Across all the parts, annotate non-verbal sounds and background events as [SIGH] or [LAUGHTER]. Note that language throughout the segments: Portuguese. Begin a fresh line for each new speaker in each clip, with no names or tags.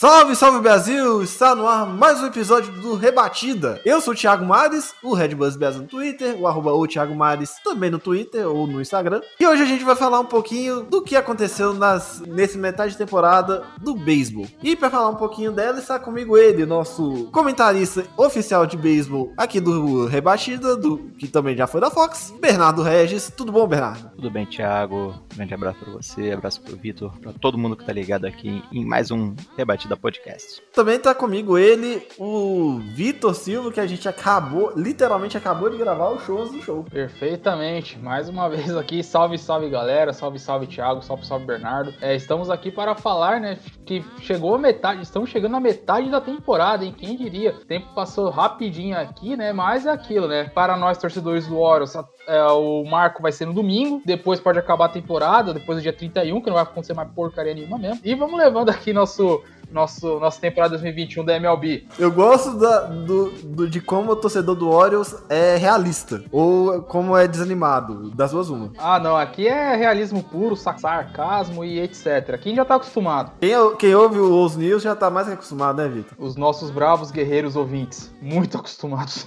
Salve, salve Brasil! Está no ar mais um episódio do Rebatida. Eu sou o Thiago Mares, o Red no Twitter, o arroba o Thiago Mares também no Twitter ou no Instagram. E hoje a gente vai falar um pouquinho do que aconteceu nas, nesse metade de temporada do beisebol. E para falar um pouquinho dela está comigo ele, nosso comentarista oficial de beisebol aqui do Rebatida, do, que também já foi da Fox, Bernardo Regis. Tudo bom, Bernardo?
Tudo bem, Thiago? Grande abraço pra você, abraço pro Vitor, pra todo mundo que tá ligado aqui em mais um Rebatida Podcast.
Também tá comigo ele, o Vitor Silva, que a gente acabou, literalmente acabou de gravar o show do show.
Perfeitamente. Mais uma vez aqui, salve, salve galera, salve, salve Thiago, salve, salve Bernardo. É, estamos aqui para falar, né, que chegou a metade, estamos chegando na metade da temporada, hein? Quem diria? O tempo passou rapidinho aqui, né? Mas é aquilo, né? Para nós torcedores do Orioles, é, o marco vai ser no domingo, depois pode acabar a temporada, depois do dia 31, que não vai acontecer mais porcaria nenhuma mesmo. E vamos levando aqui nosso nosso nossa temporada 2021 da MLB.
Eu gosto da- do, do- de como o torcedor do Orioles é realista, ou como é desanimado, das duas uma.
Ah, não, aqui é realismo puro, sa- sarcasmo e etc. Quem já tá acostumado?
Quem, quem ouve o Os News já tá mais que acostumado, né, Vitor?
Os nossos bravos guerreiros ouvintes, muito [LAUGHS] acostumados.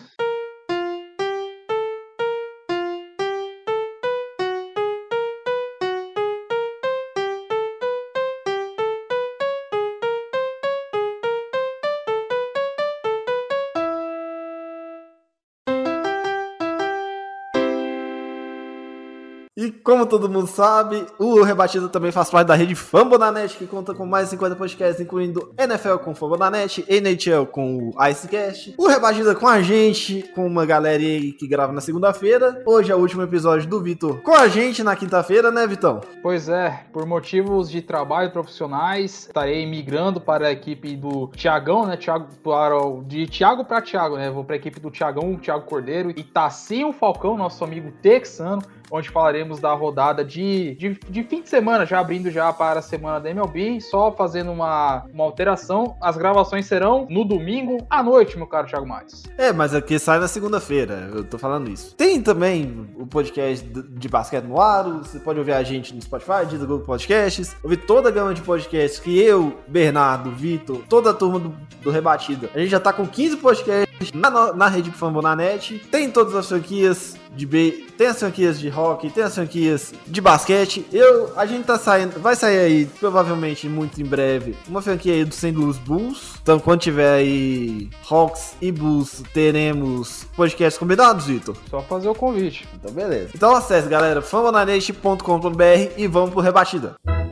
Como todo mundo sabe, o Rebatido também faz parte da rede Fambonanet, que conta com mais de 50 podcasts, incluindo NFL com Fambonanet, NHL com o Icecast, o Rebatido com a gente, com uma galera aí que grava na segunda-feira. Hoje é o último episódio do Vitor com a gente na quinta-feira, né, Vitão?
Pois é, por motivos de trabalho profissionais, estarei migrando para a equipe do Tiagão, né? Thiago, para de Thiago para Thiago, né? Vou para a equipe do Tiagão, o Thiago Cordeiro e Tassinho Falcão, nosso amigo texano, onde falaremos da rodada de, de, de fim de semana, já abrindo já para a semana da MLB, só fazendo uma, uma alteração. As gravações serão no domingo à noite, meu caro Thiago Mares.
É, mas aqui sai na segunda-feira, eu tô falando isso. Tem também o podcast de basquete no ar, você pode ouvir a gente no Spotify, Deezer, Google Podcasts, ouvir toda a gama de podcasts que eu, Bernardo, Vitor, toda a turma do, do Rebatida. A gente já tá com 15 podcasts na, no- na rede Fambonanet, tem todas as franquias de B, tem as franquias de hockey, tem as franquias de basquete. Eu, a gente tá saindo, vai sair aí, provavelmente muito em breve, uma franquia aí do St. Louis Bulls. Então, quando tiver aí Hawks e Bulls, teremos podcasts combinados, Vitor?
Só fazer o convite.
Então, beleza. Então, acesse, galera, fambonanet.com.br e vamos pro Rebatida. Senhores,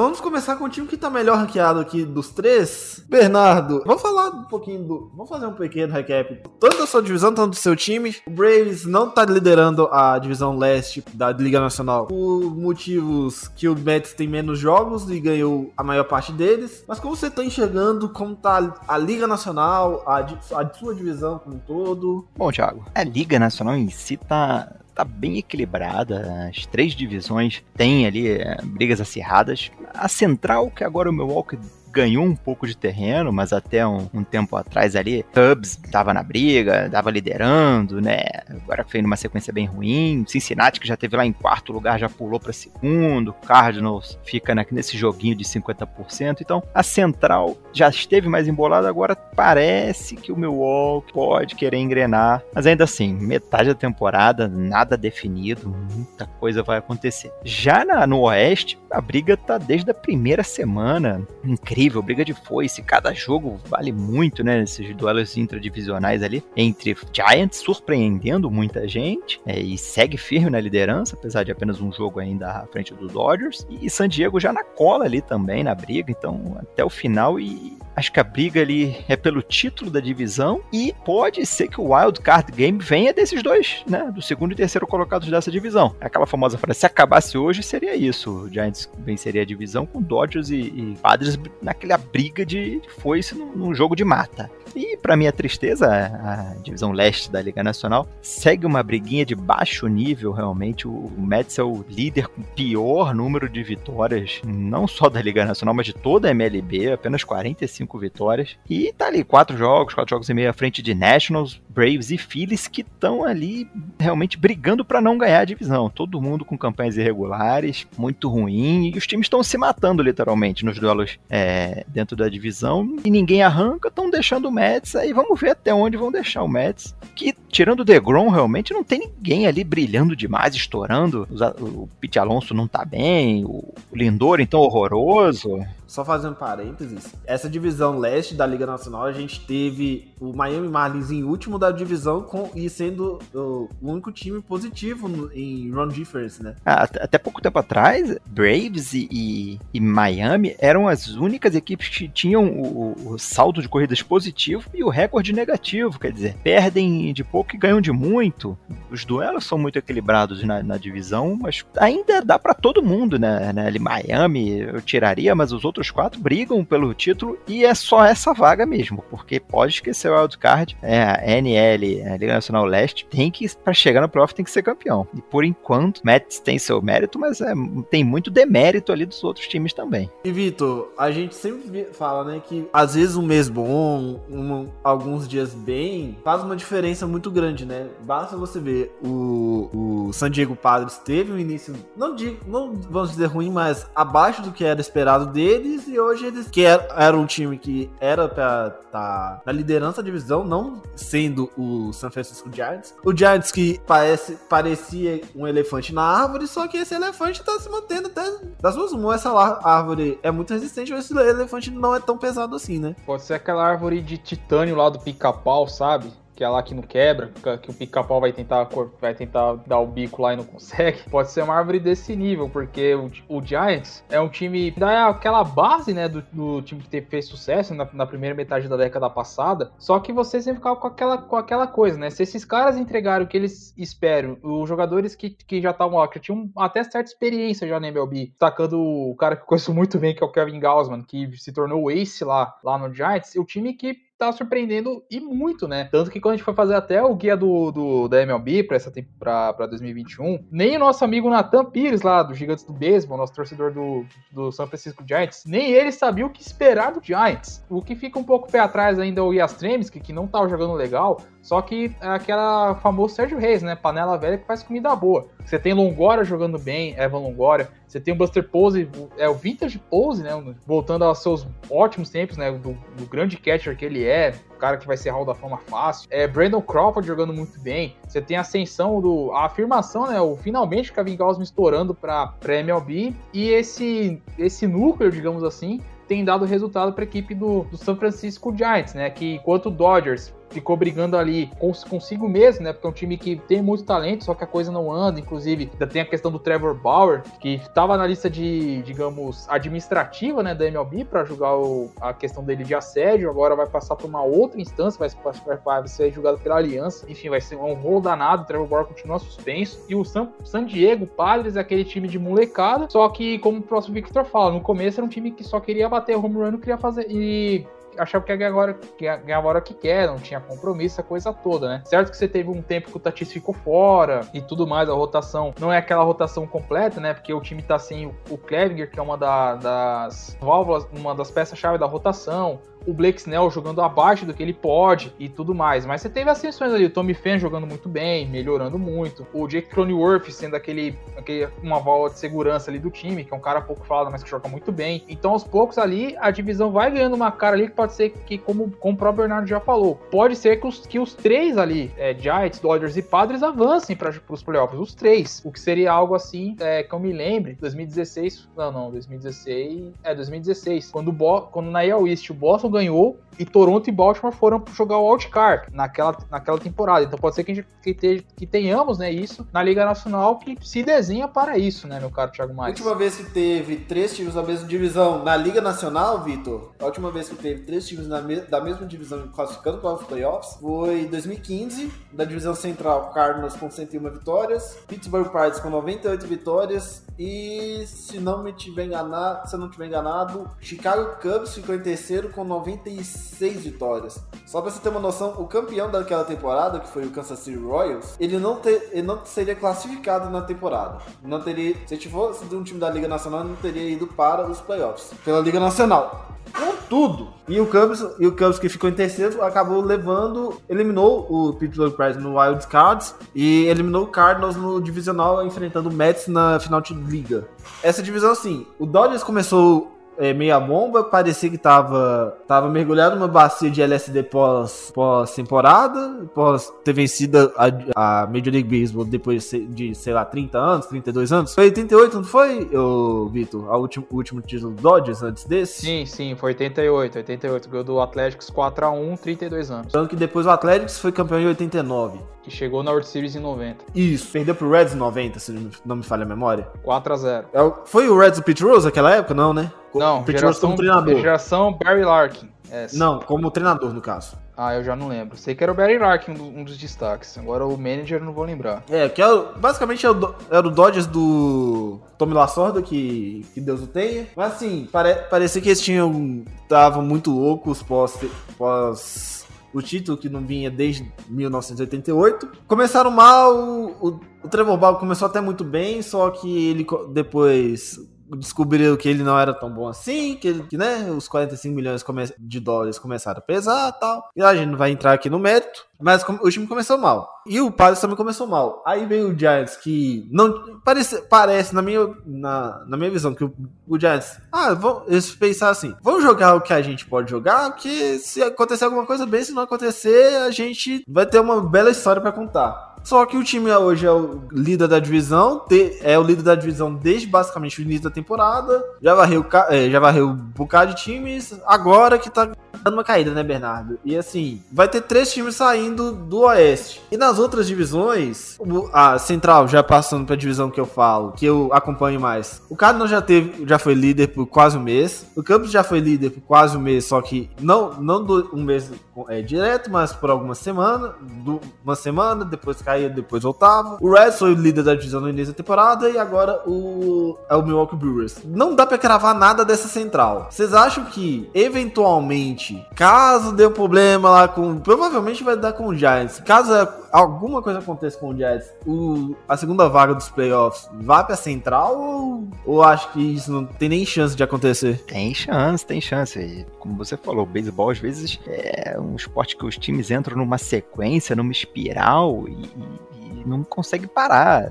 vamos começar com o time que tá melhor ranqueado aqui dos três. Bernardo, vamos falar um pouquinho do. Vamos fazer um pequeno recap. Tanto da sua divisão, tanto do seu time. O Braves não tá liderando a divisão leste da Liga Nacional por motivos que o Mets tem menos jogos e ganhou a maior parte deles. Mas como você tá enxergando como tá a Liga Nacional, a, a sua divisão como um todo?
Bom, Thiago, a Liga Nacional em si tá, tá bem equilibrada. As três divisões têm ali é, brigas acirradas. A central, que agora o Milwaukee ganhou um pouco de terreno, mas até um, um tempo atrás ali, Cubs tava na briga, tava liderando, né? Agora foi numa sequência bem ruim. Cincinnati, que já teve lá em quarto lugar, já pulou para segundo. Cardinals fica na, nesse joguinho de 50%. Então, a central já esteve mais embolada, agora parece que o Milwaukee pode querer engrenar, mas ainda assim, metade da temporada, nada definido, muita coisa vai acontecer. Já na, no Oeste, a briga tá desde a primeira semana, incrível, briga de foice, cada jogo vale muito, né, esses duelos intradivisionais ali, entre Giants surpreendendo muita gente, é, e segue firme na liderança, apesar de apenas um jogo ainda à frente do Dodgers, e San Diego já na cola ali também, na briga, então até o final, e acho que a briga ali é pelo título da divisão, e pode ser que o Wild Card Game venha desses dois, né, do segundo e terceiro colocados dessa divisão. Aquela famosa frase, se acabasse hoje, seria isso, o Giants venceria a divisão com Dodgers e, e Padres naquela briga de, foice num jogo de mata. E para minha tristeza, a, divisão leste da Liga Nacional segue uma briguinha de baixo nível, realmente. O, Mets é o líder com pior número de vitórias, não só da Liga Nacional, mas de toda a MLB, apenas 45 vitórias. E tá ali quatro jogos, quatro jogos e meio à frente de Nationals, Braves e Phillies que estão ali realmente brigando para não ganhar a divisão. Todo mundo com campanhas irregulares, muito ruim, e os times estão se matando literalmente nos duelos é, dentro da divisão e ninguém arranca, estão deixando o Mets, aí vamos ver até onde vão deixar o Mets. Que, tirando o DeGrom, realmente não tem ninguém ali brilhando demais, estourando. O Pete Alonso não tá bem, o Lindor, então, horroroso.
Só fazendo parênteses, essa divisão leste da Liga Nacional, a gente teve o Miami Marlins em último da divisão com, e sendo o, único time positivo no, em run difference, né?
Ah, até pouco tempo atrás, Braves e, e, Miami eram as únicas equipes que tinham o, o, saldo de corridas positivo e o recorde negativo, quer dizer, perdem de pouco e ganham de muito. Os duelos são muito equilibrados na, na divisão, mas ainda dá para todo mundo, né? né? Miami eu tiraria, mas os outros outros quatro brigam pelo título e é só essa vaga mesmo, porque pode esquecer o wildcard, é, a NL, a Liga Nacional Leste, tem que, para chegar no playoff, tem que ser campeão. E por enquanto, Mets tem seu mérito, mas é, tem muito demérito ali dos outros times também.
E Vitor, a gente sempre fala, né, que às vezes um mês bom, um, alguns dias bem, faz uma diferença muito grande, né? Basta você ver o, o San Diego Padres teve um início, não, digo, não vamos dizer ruim, mas abaixo do que era esperado dele eles e hoje eles, que era, era um time que era estar tá na liderança da divisão, não sendo o San Francisco Giants. O Giants que parece, parecia um elefante na árvore, só que esse elefante tá se mantendo até das duas mãos. Essa árvore é muito resistente, mas esse elefante não é tão pesado assim, né?
Pode ser aquela árvore de titânio lá do pica-pau, sabe? Que é lá que não quebra, que o pica-pau vai tentar, vai tentar dar o bico lá e não consegue, [LAUGHS] pode ser uma árvore desse nível, porque o, o Giants é um time dá aquela base, né, do, do time que fez sucesso na, na, primeira metade da década passada, só que você sempre fica com aquela, com aquela coisa, né, se esses caras entregaram o que eles esperam, os jogadores que, que já estavam lá, que tinham até certa experiência já na MLB, sacando o cara que eu conheço muito bem, que é o Kevin Gausman, que se tornou o ace lá, lá no Giants, o time que tá surpreendendo e muito, né? Tanto que quando a gente foi fazer até o guia do, do da MLB para essa para 2021, nem o nosso amigo Nathan Pires lá do Gigantes do Beisebol, nosso torcedor do, do São Francisco Giants, nem ele sabia o que esperar do Giants. O que fica um pouco pé atrás ainda é o Yastrzemski, que não tava jogando legal, só que é aquela famoso Sérgio Reis, né? Panela velha que faz comida boa. Você tem Longoria jogando bem, Evan Longoria. Você tem o Buster Pose, é o Vintage Pose, né? Voltando aos seus ótimos tempos, né? Do, do grande catcher que ele é, o cara que vai ser Hall da Fama fácil. É Brandon Crawford jogando muito bem. Você tem a ascensão do. a afirmação, né? O finalmente Kevin Gausman estourando para pra MLB. E esse, esse núcleo, digamos assim, tem dado resultado para a equipe do, do San Francisco Giants, né? Que enquanto o Dodgers ficou brigando ali consigo mesmo, né? Porque é um time que tem muito talento, só que a coisa não anda. Inclusive, ainda tem a questão do Trevor Bauer, que estava na lista de, digamos, administrativa, né, da MLB para julgar o, a questão dele de assédio. Agora vai passar para uma outra instância, vai, vai, vai, ser julgado pela aliança. Enfim, vai ser um rolo danado. O Trevor Bauer continua suspenso. E o San, San Diego Padres é aquele time de molecada, só que, como o próximo Victor fala, no começo era um time que só queria bater home run, não queria fazer. E achava que ia ganhar agora, que ia ganhar a hora que quer, não tinha compromisso, a coisa toda, né? Certo que você teve um tempo que o Tatis ficou fora e tudo mais, a rotação não é aquela rotação completa, né? Porque o time tá sem o, o Clevinger, que é uma da- das válvulas, uma das peças-chave da rotação o Blake Snell jogando abaixo do que ele pode e tudo mais. Mas você teve ascensões ali, o Tommy Fan jogando muito bem, melhorando muito, o Jake Cronenworth sendo aquele, aquele uma válvula de segurança ali do time, que é um cara pouco falado, mas que joga muito bem. Então, aos poucos ali, a divisão vai ganhando uma cara ali que pode ser que, como, como o próprio Bernardo já falou, pode ser que os, que os três ali, é, Giants, Dodgers e Padres, avancem para os playoffs, os três. O que seria algo assim, é, que eu me lembre, 2016, não, não, 2016, é 2016, quando, Bo, quando na East o Boston ganhou e Toronto e Baltimore foram jogar o wildcard naquela, naquela temporada. Então pode ser que, a gente, que, te- que tenhamos né, isso na Liga Nacional que se desenha para isso, né, meu caro Thiago
A
Maia?
última vez que teve três times da mesma divisão na Liga Nacional, Vitor, a última vez que teve três times me- da mesma divisão classificando para os playoffs foi em 2015, da divisão central, Cardinals com 101 vitórias, Pittsburgh Pirates com 98 vitórias e, se não me tiver enganado, se não tiver enganado, Chicago Cubs ficou em terceiro com 96 vitórias. Só pra você ter uma noção, o campeão daquela temporada, que foi o Kansas City Royals, ele não, te- ele não seria classificado na temporada. Não teria, se fosse de um time da Liga Nacional, não teria ido para os playoffs pela Liga Nacional. Contudo, e o Cubs, e o Cubs que ficou em terceiro acabou levando, eliminou o Pittsburgh Pirates no Wild Cards e eliminou o Cardinals no divisional enfrentando o Mets na final de liga. Essa divisão assim, o Dodgers começou é, meia bomba, parecia que tava, tava mergulhado numa bacia de LSD pós, pós-temporada, pós ter vencido a, a Major League Baseball depois de, sei lá, 30 anos, 32 anos. Foi 88, não foi, ô, Vitor? Último, o último título do Dodgers antes desse?
Sim, sim, foi 88, 88, ganhou do Atlético 4x1, 32 anos.
Tanto que depois o Athletics foi campeão em 89.
Que chegou na World Series em 90.
Isso, perdeu pro Reds em 90, se não me- falha a memória.
4x0.
É Foi o Reds do Pete Rose naquela época? Não, né?
Não,
o
geração,
como treinador.
geração Barry Larkin. Essa.
Não, como treinador, no caso.
Ah, eu já não lembro. Sei que era o Barry Larkin um do- dos destaques. Agora o manager eu não vou lembrar.
É, que é o- basicamente é o era o Dodgers do Tommy Lasorda, que, que Deus o tenha. Mas assim, pare, parecia que eles tinham. estavam muito loucos pós, pós o título que não vinha desde 1988. Começaram mal, o, o Trevor Bauer começou até muito bem, só que ele depois descobriu que ele não era tão bom assim, que, ele, que né, os 45 milhões de dólares começaram a pesar tal. E a gente não vai entrar aqui no mérito, mas o time começou mal. E o Padres também começou mal. Aí veio o Giants, que não parece, parece na, minha, na, na minha visão, que o, o Giants, ah, vão, eles pensaram assim, vamos jogar o que a gente pode jogar, porque se acontecer alguma coisa bem, se não acontecer, a gente vai ter uma bela história pra contar. Só que o time hoje é o líder da divisão, é o líder da divisão desde basicamente o início da temporada. Já varreu, é, já varreu um bocado de times, agora que tá dando uma caída, né, Bernardo? E assim, vai ter três times saindo do Oeste. E nas outras divisões, a Central, já passando pra divisão que eu falo, que eu acompanho mais. O Cardinals já teve, já foi líder por quase um mês. O Campos já foi líder por quase um mês, só que não, não do- um mês é, direto, mas por algumas semanas. do- uma semana, depois caía, depois voltava. O Reds foi líder da divisão no início da temporada e agora o é o Milwaukee Brewers. Não dá pra cravar nada dessa central. Vocês acham que eventualmente, caso dê um problema lá com, provavelmente vai dar com o Giants. Caso alguma coisa aconteça com o Giants, o, a segunda vaga dos playoffs vá pra central ou, ou acho que isso não tem nem chance de acontecer?
Tem chance, tem chance. Como você falou, o beisebol às vezes é um esporte que os times entram numa sequência, numa espiral e, e- e não consegue parar.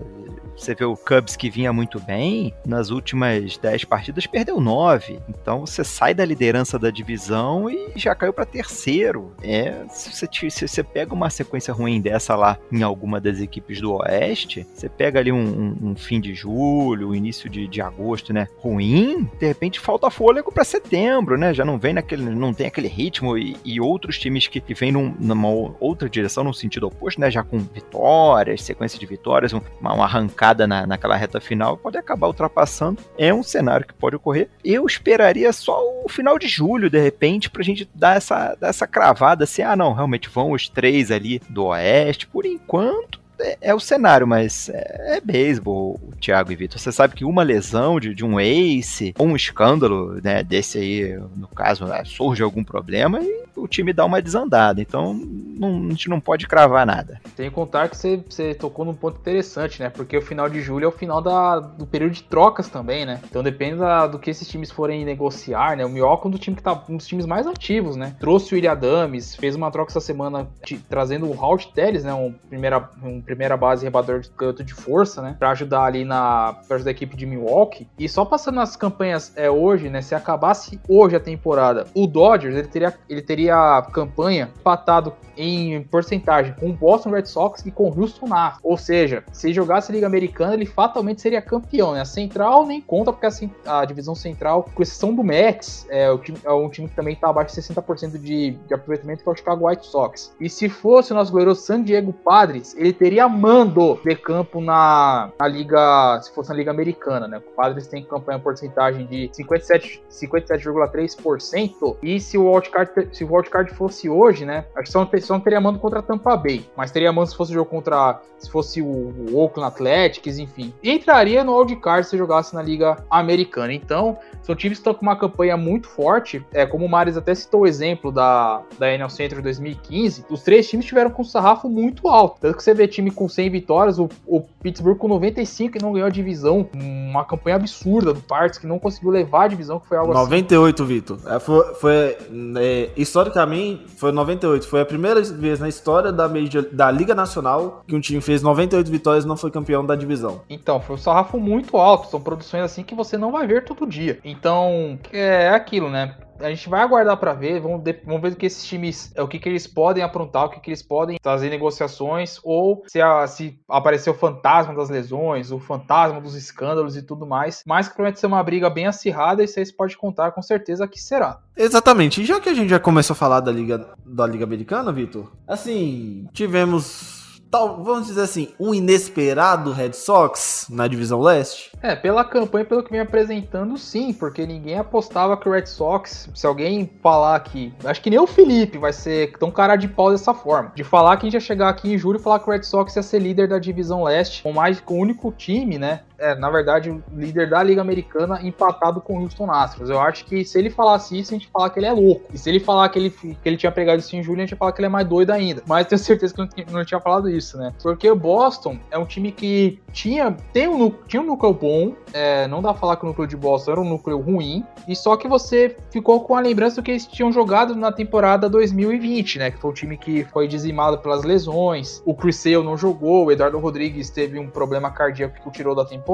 Você vê o Cubs que vinha muito bem, nas últimas 10 partidas perdeu 9. Então você sai da liderança da divisão e já caiu para terceiro. É, se você, se você pega uma sequência ruim dessa lá em alguma das equipes do Oeste, você pega ali um, um- um fim de julho, início de, de agosto, né? Ruim, de repente falta fôlego para setembro, né? Já não vem naquele, não tem aquele ritmo e, e outros times que, que vêm num- numa outra direção, no sentido oposto, né? Já com vitórias, sequência de vitórias, um- uma arrancada na, naquela reta final, pode acabar ultrapassando. É um cenário que pode ocorrer. Eu esperaria só o final de julho, de repente, pra gente dar essa, dar essa cravada assim, ah, não, realmente vão os três ali do Oeste. Por enquanto, é, é o cenário, mas é, é beisebol, Thiago e Vitor. Você sabe que uma lesão de, de um ace, ou um escândalo, né, desse aí, no caso, né, surge algum problema e o time dá uma desandada. Então, não, a gente não pode cravar nada.
Tem que contar que você, você tocou num ponto interessante, né? Porque o final de julho é o final da, do período de trocas também, né? Então depende da, do que esses times forem negociar, né? O Milwaukee é um, do time que tá, um dos times mais ativos, né? Trouxe o William Adams, fez uma troca essa semana te, trazendo o Halt Telles, né? Um primeira, um primeira base rebador de canto de força, né? Pra ajudar ali na pra ajudar a equipe de Milwaukee. E só passando nas campanhas é, hoje, né? Se acabasse hoje a temporada, o Dodgers ele teria, ele teria campanha empatado em porcentagem com o Boston Red Sox e com o Houston Astros. Ou seja, se jogasse a Liga Americana, ele fatalmente seria campeão. Né? A Central nem conta, porque a, a divisão central, com exceção do Mets, é, time, é um time que também está abaixo de 60% de, de aproveitamento, que é o Chicago White Sox. E se fosse o nosso goleiro San Diego Padres, ele teria mando de campo na, na Liga, se fosse na Liga Americana. Né? O Padres tem campanha porcentagem de 57,3%. 57, e se o wildcard, se o wildcard fosse hoje, né? Acho que só não teria mando contra a Tampa Bay, mas teria mando se fosse jogo contra, se fosse o, Oakland Athletics, enfim. entraria no wildcard se jogasse na Liga Americana. Então, são times que estão com uma campanha muito forte, é, como o Maris até citou o exemplo da, da NL Central 2015, os três times tiveram com um sarrafo muito alto. Tanto que você vê time com 100 vitórias, o, o Pittsburgh com 95 e não ganhou a divisão, uma campanha absurda do Parts, que não conseguiu levar a divisão, que foi algo
98, assim. Vitor. É, foi, foi é, historicamente, foi 98. Foi a primeira vez na história da, Major, da Liga Nacional que um time fez 98 vitórias e não foi campeão da divisão.
Então, foi um sarrafo muito alto. São produções assim que você não vai ver todo dia. Então, é aquilo, né? A gente vai aguardar para ver, vamos, vamos ver o que esses times, é o que, que eles podem aprontar, o que, que eles podem fazer negociações, ou se, a, se aparecer o fantasma das lesões, o fantasma dos escândalos e tudo mais. Mas que promete ser uma briga bem acirrada e vocês podem contar com certeza que será.
Exatamente. E já que a gente já começou a falar da Liga, da Liga Americana, Vitor, assim, tivemos tal, vamos dizer assim, um inesperado Red Sox na divisão leste?
É, pela campanha, pelo que vem apresentando, sim, porque ninguém apostava que o Red Sox, se alguém falar que, acho que nem o Felipe vai ser tão cara de pau dessa forma, de falar que a gente ia chegar aqui em julho e falar que o Red Sox ia ser líder da divisão leste, com mais com o único time, né, é, na verdade, o líder da Liga Americana empatado com o Houston Astros. Eu acho que se ele falasse isso, a gente falar que ele é louco. E se ele falar que ele, que ele tinha pegado isso em julho, a gente ia falar que ele é mais doido ainda. Mas tenho certeza que não, não tinha falado isso, né? Porque o Boston é um time que tinha, tem um, tinha um núcleo bom, é, não dá pra falar que o núcleo de Boston era um núcleo ruim, e só que você ficou com a lembrança do que eles tinham jogado na temporada 2020, né? Que foi um time que foi dizimado pelas lesões, o Chris Sale não jogou, o Eduardo Rodrigues teve um problema cardíaco que o tirou da temporada.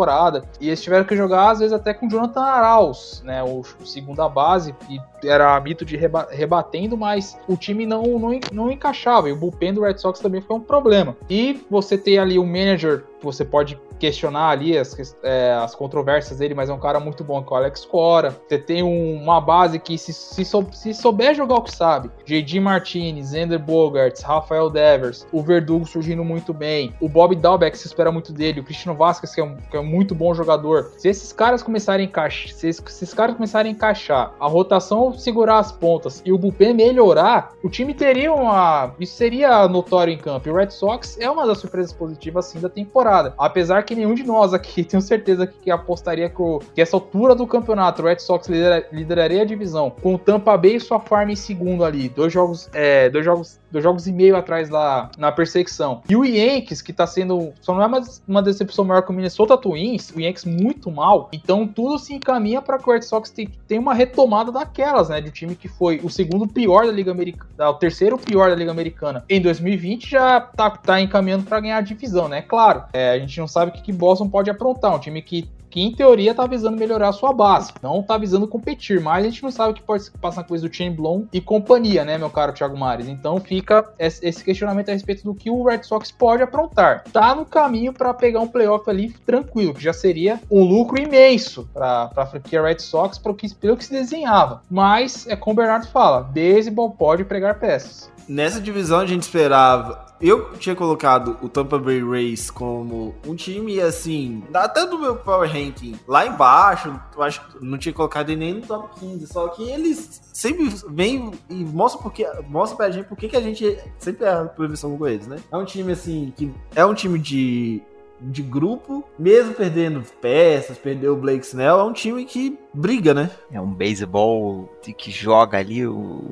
E eles tiveram que jogar, às vezes, até com Jonathan Arauz, né? O, o segunda base, e era mito de reba rebatendo, mas o time não, não, não encaixava. E o bullpen do Red Sox também foi um problema. E você ter ali um manager você pode questionar ali as, é, as controvérsias dele, mas é um cara muito bom que é o Alex Cora. Você tem um, uma base que, se, se, sou, se, souber jogar o que sabe, J.D. Martinez, Ender Bogarts, Rafael Devers, o Verdugo surgindo muito bem, o Bob Dalbeck se espera muito dele, o Cristiano Vasquez, que é, um, que é um muito bom jogador. Se esses caras começarem a encaixar, se, se esses caras começarem a encaixar, a rotação segurar as pontas e o bullpen melhorar, o time teria uma. Isso seria notório em campo. E o Red Sox é uma das surpresas positivas assim da temporada. Apesar que nenhum de nós aqui, [LAUGHS] tenho certeza que, apostaria que, o, que essa altura do campeonato, o Red Sox lidera, lideraria a divisão, com o Tampa Bay e sua farm em segundo ali, dois jogos, é, dois jogos, dois jogos e meio atrás lá na perseguição. E o Yankees, que tá sendo, só não é mais uma decepção maior que o Minnesota Twins, o Yankees muito mal, então tudo se encaminha para que o Red Sox tenha uma retomada daquelas, né, de um time que foi o segundo pior da Liga Americana, o terceiro pior da Liga Americana em 2020, já tá, tá encaminhando para ganhar a divisão, né, claro, é, a gente não sabe o que, que Boston pode aprontar. Um time que, que em teoria tá visando melhorar a sua base, não tá visando competir, mas a gente não sabe o que pode passar com isso do Chain Blom e companhia, né, meu caro Thiago Mares? Então fica esse questionamento a respeito do que o Red Sox pode aprontar. Tá no caminho para pegar um playoff ali tranquilo, que já seria um lucro imenso para a franquia Red Sox, pelo que, pelo que se desenhava. Mas é como o Bernardo fala, beisebol pode pregar peças.
Nessa divisão a gente esperava Eu tinha colocado o Tampa Bay Rays como um time, assim, até do meu Power Ranking lá embaixo, eu acho não tinha colocado ele nem no top 15, só que eles sempre vêm e mostram, porque, mostram pra gente por que a gente sempre erra a previsão com eles, né? É um time, assim, que é um time de de grupo, mesmo perdendo peças, perdeu o Blake Snell, é um time que briga, né?
É um beisebol que joga ali o,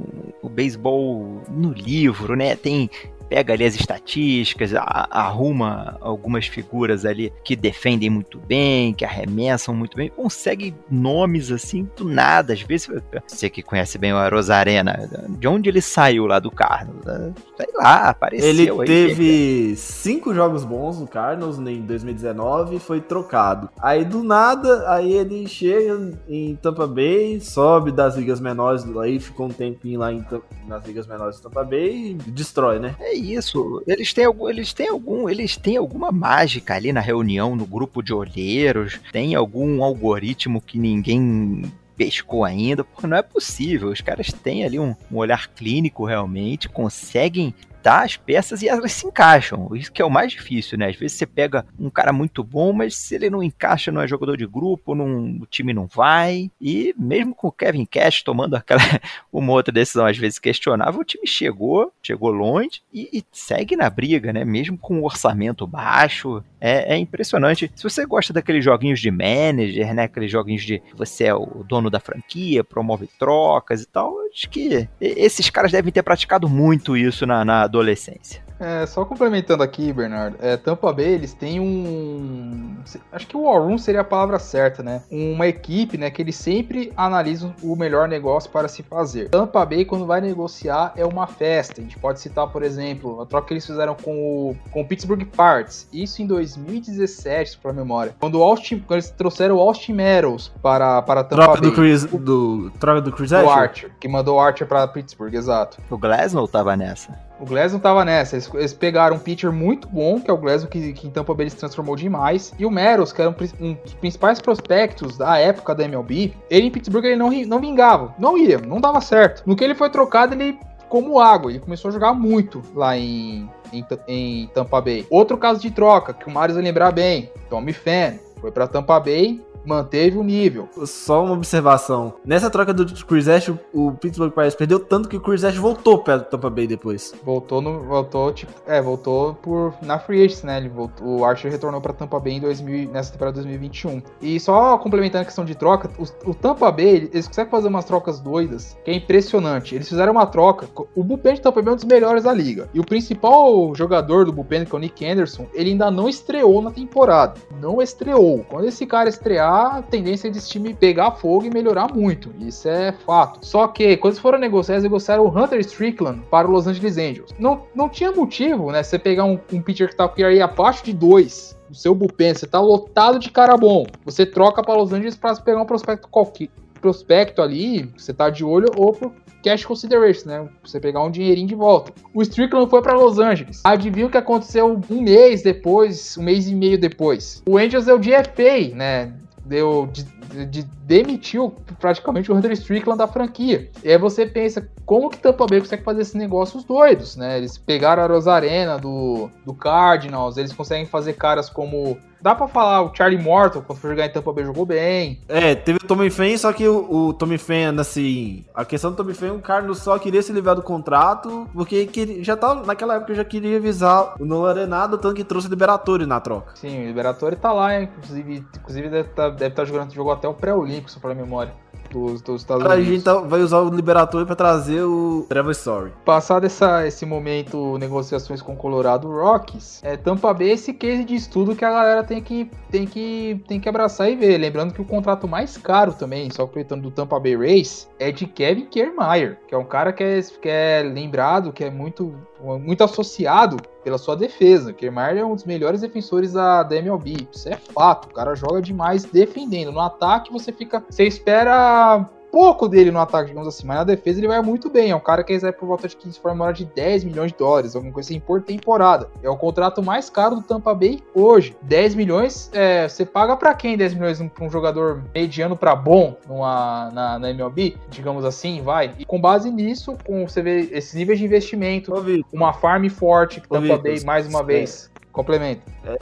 o beisebol no livro, né? Tem pega ali as estatísticas, a, arruma algumas figuras ali que defendem muito bem, que arremessam muito bem, consegue nomes assim do nada. Às vezes, você que conhece bem o Rosarena, de onde ele saiu lá do Cardinals? Sei lá, apareceu.
Ele
aí,
teve cinco jogos bons no Cardinals em 2019 foi trocado. Aí do nada, aí ele chega em Tampa Bay, sobe das ligas menores, aí ficou um tempinho lá em, nas ligas menores de Tampa Bay e destrói, né?
É isso. Eles têm algum, eles têm algum, eles têm alguma mágica ali na reunião, no grupo de olheiros, tem algum algoritmo que ninguém pescou ainda, porque não é possível. Os caras têm ali um, um olhar clínico realmente, conseguem adaptar as peças e elas se encaixam. Isso que é o mais difícil, né? Às vezes você pega um cara muito bom, mas se ele não encaixa, não é jogador de grupo, não, o time não vai. E mesmo com o Kevin Cash tomando aquela [LAUGHS] uma outra decisão às vezes questionável, o time chegou, chegou longe e, e segue na briga, né? Mesmo com o orçamento baixo, é, é, impressionante. Se você gosta daqueles joguinhos de manager, né? Aqueles joguinhos de você é o dono da franquia, promove trocas e tal, acho que esses caras devem ter praticado muito isso na, na adolescência.
É, só complementando aqui, Bernardo, é, Tampa Bay, eles têm um. Acho que o War Room seria a palavra certa, né? Uma equipe, né, que eles sempre analisam o melhor negócio para se fazer. Tampa Bay, quando vai negociar, é uma festa. A gente pode citar, por exemplo, a troca que eles fizeram com o, com o Pittsburgh Parts, isso em 2017, para memória. Quando, o Austin, quando eles trouxeram o Austin Meadows para, para Tampa
troca
Bay.
Do Chris, do, troca do Chris
O
Archer?
Archer, que mandou o Archer para Pittsburgh, exato.
O Glasnow tava nessa.
O Glasnow tava nessa. Eles, eles pegaram um pitcher muito bom, que é o Glasnow, que, que em Tampa Bay se transformou demais. E o Meros, que era um, um dos principais prospectos da época da MLB, ele em Pittsburgh ele não, não vingava. Não ia, não dava certo. No que ele foi trocado, ele como água. Ele começou a jogar muito lá em, em, em Tampa Bay. Outro caso de troca, que o Marius vai lembrar bem. Tommy Fan foi pra Tampa Bay, manteve o nível.
Só uma observação. Nessa troca do Chris Ash, o- Pittsburgh Pirates perdeu tanto que o Chris Ash voltou para Tampa Bay depois.
Voltou no. Voltou, tipo. É, voltou por. Na Free Agents, né? Ele voltou, o Archer retornou pra Tampa Bay em 2000, nessa temporada 2021. E só complementando a questão de troca, o, o Tampa Bay, eles conseguem fazer umas trocas doidas, que é impressionante. Eles fizeram uma troca. O Bullpen de Tampa Bay é um dos melhores da liga. E o principal jogador do Bullpen, que é o Nick Anderson, ele ainda não estreou na temporada. Não estreou. Quando esse cara estrear, a tendência é desse time pegar fogo e melhorar muito. Isso é fato. Só que, quando eles foram negociar, eles negociaram o Hunter Strickland para o Los Angeles Angels. Não, não tinha motivo, né? Você pegar um, um pitcher que tá com aí abaixo de dois, o seu bullpen, você tá lotado de cara bom. Você troca para Los Angeles para pegar um prospecto qualquer. Prospecto ali, você tá de olho, ou pro cash consideration, né? Você pegar um dinheirinho de volta. O Strickland foi para Los Angeles. Adivinha o que aconteceu um mês depois, um mês e meio depois? O Angels deu DFA, né? Deu de, de- de- demitiu praticamente o Hunter Strickland da franquia. E aí você pensa, como que Tampa Bay consegue fazer esses negócios doidos, né? Eles pegaram a Rosarena do, do Cardinals, eles conseguem fazer caras como... Dá pra falar, o Charlie Morton, quando foi jogar em Tampa Bay, jogou bem.
É, teve o Tommy Fan, só que o, o Tommy Fan, assim, a questão do Tommy Fan, o Carlos só queria se livrar do contrato, porque queria- já tava, naquela época já queria avisar o Nolan Arenado, tanto que trouxe o Liberatori na troca.
Sim, o Liberatori tá lá, hein? Inclusive, inclusive deve estar deve tá jogando, jogou até o pré-olímpico, só pra memória, dos, dos Estados
Agora a
Unidos.
gente tá- vai usar o Liberatori pra trazer o Trevor Story.
Passado essa, esse momento negociações com o Colorado Rockies, é, Tampa Bay é esse case de estudo que a galera tem que, tem, que, tem que abraçar e ver. Lembrando que o contrato mais caro também, só aproveitando do Tampa Bay Rays, é de Kevin Kiermaier, que é um cara que é, que é lembrado, que é muito, muito associado pela sua defesa. Kiermaier é um dos melhores defensores da, da MLB. Isso é fato. O cara joga demais defendendo. No ataque você fica. Você espera pouco dele no ataque, digamos assim, mas na defesa ele vai muito bem. É um cara que recebe por volta de 15 for de 10 milhões de dólares, alguma coisa assim, por temporada. É o contrato mais caro do Tampa Bay hoje. 10 milhões, é, você paga para quem 10 milhões para um jogador mediano para bom numa, na, na MLB? Digamos assim, vai. E com base nisso, com você vê esses níveis de investimento, uma farm forte, que Tampa Bay, mais uma vez, Complemento.
É,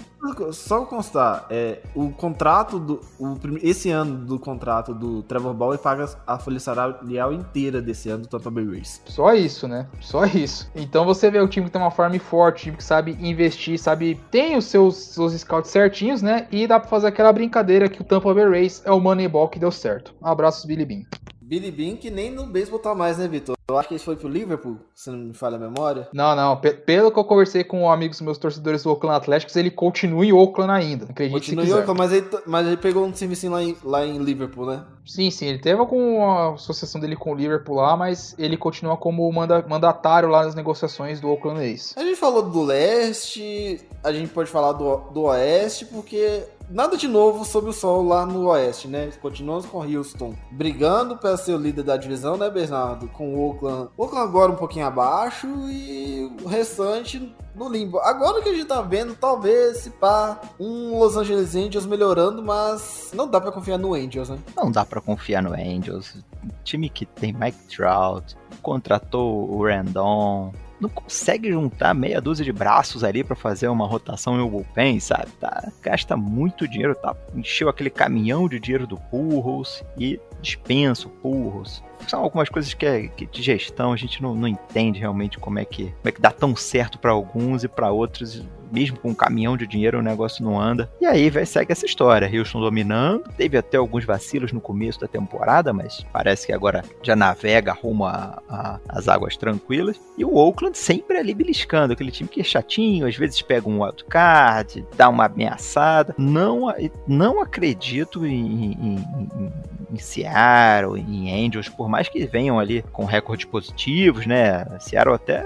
só constar, é, o contrato do. O, esse ano do contrato do Trevor Bauer paga a folha salarial inteira desse ano do Tampa Bay Rays.
Só isso, né? Só isso. Então você vê o time que tem uma farm forte, time que sabe investir, sabe. Tem os seus, seus scouts certinhos, né? E dá pra fazer aquela brincadeira que o Tampa Bay Rays é o Moneyball que deu certo. Abraços, Billy Bean.
Billy Bean que nem no beisebol tá mais, né, Vitor? Eu acho que ele foi pro Liverpool, se não me falha a memória.
Não, não. P pelo que eu conversei com amigos meus torcedores do Oakland Athletics, ele continua em Oakland ainda. Acredite continua em Oakland,
mas ele, mas ele pegou um serviço lá em, lá em Liverpool, né?
Sim, sim. Ele teve com a associação dele com o Liverpool lá, mas ele continua como manda mandatário lá nas negociações do Oakland A's.
A gente falou do leste, a gente pode falar do, do oeste, porque nada de novo sob o sol lá no Oeste, né? Continuamos com Houston brigando para ser o líder da divisão, né, Bernardo? Com o Oakland. O Oakland agora um pouquinho abaixo e o restante no limbo. Agora que a gente tá vendo, talvez se pá, um Los Angeles Angels melhorando, mas não dá para confiar no Angels, né?
Não dá para confiar no Angels. Time que tem Mike Trout, contratou o Randon, não consegue juntar meia dúzia de braços ali para fazer uma rotação em um bullpen, sabe? Tá, gasta muito dinheiro, tá? Encheu aquele caminhão de dinheiro do Purros e dispensa o Purros. São algumas coisas que, é, que de gestão a gente não, não entende realmente como é que, como é que dá tão certo para alguns e para outros mesmo com um caminhão de dinheiro o negócio não anda. E aí segue essa história. Houston dominando, teve até alguns vacilos no começo da temporada, mas parece que agora já navega rumo às águas tranquilas. E o Oakland sempre ali beliscando, aquele time que é chatinho, às vezes pega um wildcard, dá uma ameaçada. Não, não acredito em, em, em, em Seattle, em Angels, por mais que venham ali com recordes positivos, né? Seattle até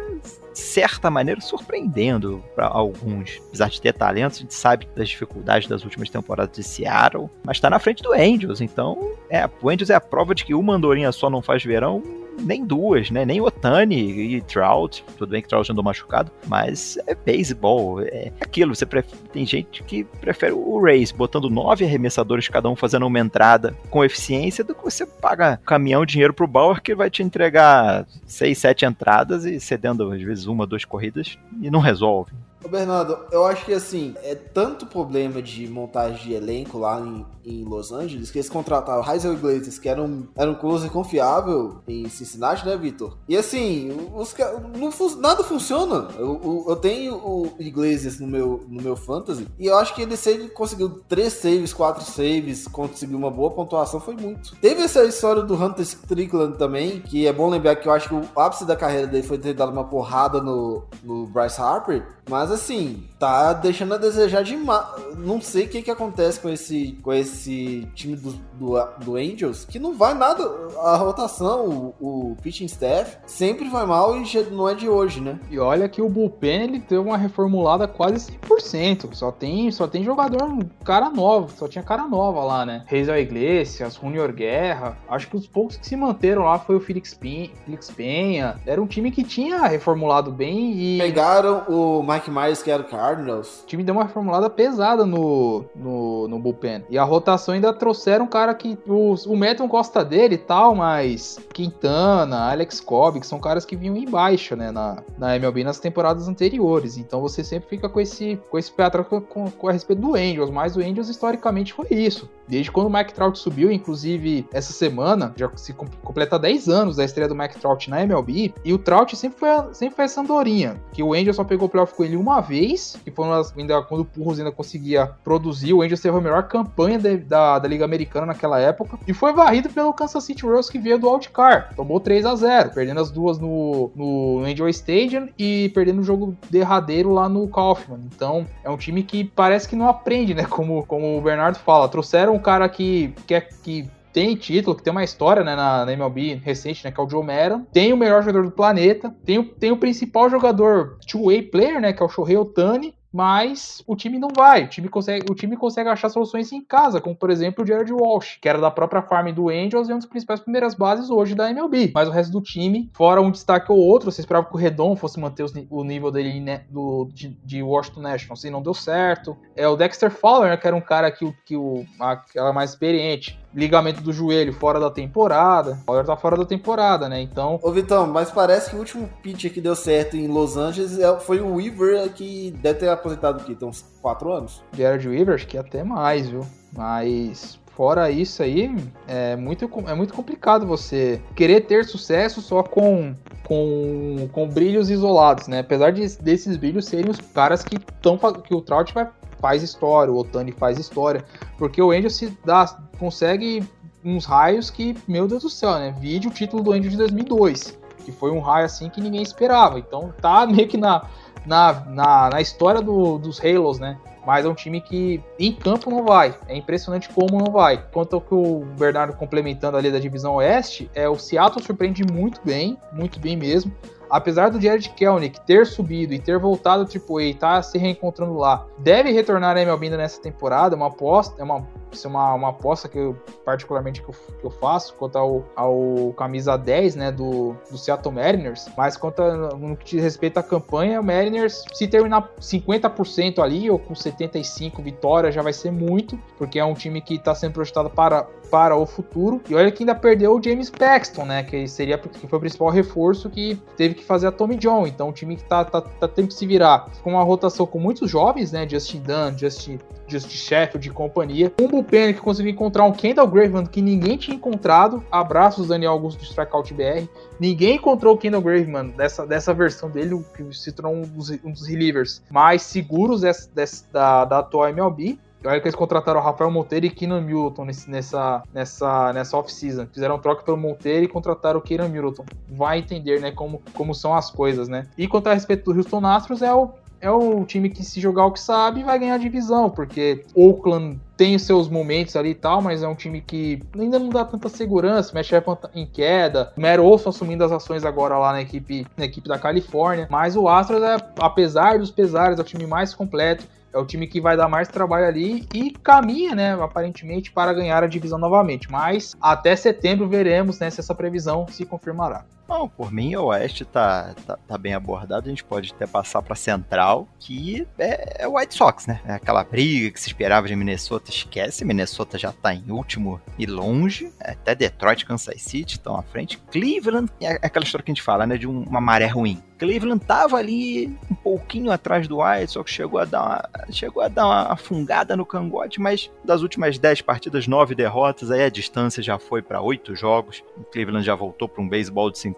certa maneira, surpreendendo para alguns. Apesar de ter talentos, a gente sabe das dificuldades das últimas temporadas de Seattle, mas está na frente do Angels, então é, o Angels é a prova de que uma andorinha só não faz verão, nem duas, né? Nem Otani e Trout. Tudo bem que Trout andou machucado, mas é beisebol. É aquilo. Você. Tem gente que prefere o Rays botando nove arremessadores, cada um fazendo uma entrada com eficiência, do que você paga caminhão dinheiro pro Bauer que vai te entregar seis, sete entradas e cedendo às vezes uma, duas corridas e não resolve.
Ô Bernardo, eu acho que assim, é tanto problema de montagem de elenco lá em, em Los Angeles que eles contrataram o Heisel Iglesias, que era um, era um closer confiável em Cincinnati, né, Vitor? E assim, os, não, nada funciona. Eu, eu, eu, tenho o Iglesias no meu, no meu fantasy e eu acho que ele, se ele conseguiu três saves, quatro saves, conseguiu uma boa pontuação, foi muito. Teve essa história do Hunter Strickland também, que é bom lembrar que eu acho que o ápice da carreira dele foi ter dado uma porrada no, no Bryce Harper, mas assim, tá deixando a desejar demais. Não sei o que, que acontece com esse, com esse time do, do, do Angels, que não vai nada. A rotação, o, o pitching staff, sempre vai mal e não é de hoje, né?
E olha que o Bullpen ele teve uma reformulada quase 100%. Só tem, só tem jogador, cara novo, só tinha cara nova lá, né? Reis Iglesias, Junior Guerra. Acho que os poucos que se manteram lá foi o Felix, Felix Penha. Era um time que tinha reformulado bem e.
Pegaram o Mike Myers, que era o Cardinals.
O time deu uma reformulada pesada no, no, no bullpen. E a rotação ainda trouxeram um cara que. O, o Meton gosta dele e tal, mas Quintana, Alex Cobb, que são caras que vinham em baixa, né, na, na MLB nas temporadas anteriores. Então você sempre fica com esse, com esse pé atrás com, com, com a respeito do Angels. Mas o Angels historicamente foi isso. Desde quando o Mike Trout subiu, inclusive essa semana, já se completa 10 anos da estreia do Mike Trout na MLB, e o Trout sempre foi, sempre foi essa andorinha, que o Angels só pegou o playoff com ele uma vez, e foi ainda quando o Purros ainda conseguia produzir, o Angels teve a melhor campanha de, da, da Liga Americana naquela época, e foi varrido pelo Kansas City Royals que veio do Outcar, tomou 3 a 0 perdendo as duas no, no Angel Stadium e perdendo o jogo derradeiro lá no Kaufman. Então, é um time que parece que não aprende, né, [LAUGHS] como, como o Bernardo fala, trouxeram um cara que quer que tem título, que tem uma história né, na, na, MLB recente, né, que é o Joe Maddon. Tem o melhor jogador do planeta. Tem o, tem o principal jogador two-way player, né, que é o Shohei Otani mas o time não vai. O time consegue, o time consegue achar soluções em casa, como por exemplo o Jared Walsh, que era da própria farm do Angels e é um dos principais primeiras bases hoje da MLB. Mas o resto do time, fora um destaque ou outro, você esperava que o Redon fosse manter o nível dele né, do, de, de Washington Nationals e não deu certo. É o Dexter Fowler, né, que era um cara que, que o, aquela mais experiente, ligamento do joelho fora da temporada. O tá fora da temporada, né? Então.
Ô Vitão, mas parece que o último pitch que deu certo em Los Angeles é, foi o Weaver, que deve ter aposentado aqui, então uns 4 anos.
Jared Weaver, acho que até mais, viu? Mas fora isso aí, é muito, é muito complicado você querer ter sucesso só com, com, com brilhos isolados, né? Apesar de, desses brilhos serem os caras que, tão, que o Trout vai, faz história, o Otani faz história, porque o Angel se dá, consegue uns raios que, meu Deus do céu, né? Vídeo o título do Angel de 2002, que foi um raio assim que ninguém esperava. Então tá [LAUGHS] meio que na, na, na, na história do, dos Halos, né? Mas é um time que em campo não vai. É impressionante como não vai. Quanto ao que o Bernardo complementando ali da divisão oeste, é o Seattle surpreende muito bem, muito bem mesmo apesar do Jared Kelnick ter subido e ter voltado ao AAA e tá se reencontrando lá, deve retornar a MLB nessa temporada, uma aposta, é uma, é uma, uma aposta que eu, particularmente que eu, que eu faço quanto ao, ao camisa 10, né, do, do Seattle Mariners, mas quanto a, no que diz respeito à campanha, o Mariners, se terminar 50% ali, ou com 75 vitórias, já vai ser muito, porque é um time que está sendo projetado para, para o futuro, e olha que ainda perdeu o James Paxton, né, que seria, que foi o principal reforço que teve que fazer a Tommy John. Então, o time que tá, tá, tá tendo que se virar com uma rotação com muitos jovens, né? Justin Dunn, Justin, Justin Sheffield de companhia. Um bullpen que conseguiu encontrar um Kendall Graveman que ninguém tinha encontrado. Abraços, Daniel Augusto do Strikeout BR. Ninguém encontrou o Kendall Graveman dessa, dessa versão dele, que se tornou um dos, um dos relievers mais seguros dessa, dessa, da, da atual MLB. Olha que eles contrataram o Rafael Monteiro e Keenan Milton nesse, nessa, nessa, nessa off-season. Fizeram troca pelo Monteiro e contrataram o Keenan Milton. Vai entender, né, como, como são as coisas, né? E quanto a respeito do Houston Astros, é o, é o time que se jogar o que sabe vai ganhar a divisão, porque Oakland tem os seus momentos ali e tal, mas é um time que ainda não dá tanta segurança. Matt Chapman em queda, Mero assumindo as ações agora lá na equipe, na equipe da Califórnia. Mas o Astros, é, apesar dos pesares, é o time mais completo. É o time que vai dar mais trabalho ali e caminha, né, aparentemente, para ganhar a divisão novamente. Mas até setembro veremos né, se essa previsão se confirmará.
Não, por mim o Oeste tá, tá, tá, bem abordado. A gente pode até passar pra Central, que é, é o White Sox, né? É aquela briga que se esperava de Minnesota. Esquece, Minnesota já tá em último e longe. É, até Detroit Kansas City estão à frente. Cleveland é aquela história que a gente fala, né? De uma maré ruim. Cleveland tava ali um pouquinho atrás do White Sox, chegou a dar uma, chegou a dar uma fungada no cangote, mas das últimas 10 partidas, 9 derrotas, aí a distância já foi para 8 jogos. O Cleveland já voltou para um beisebol de 50%.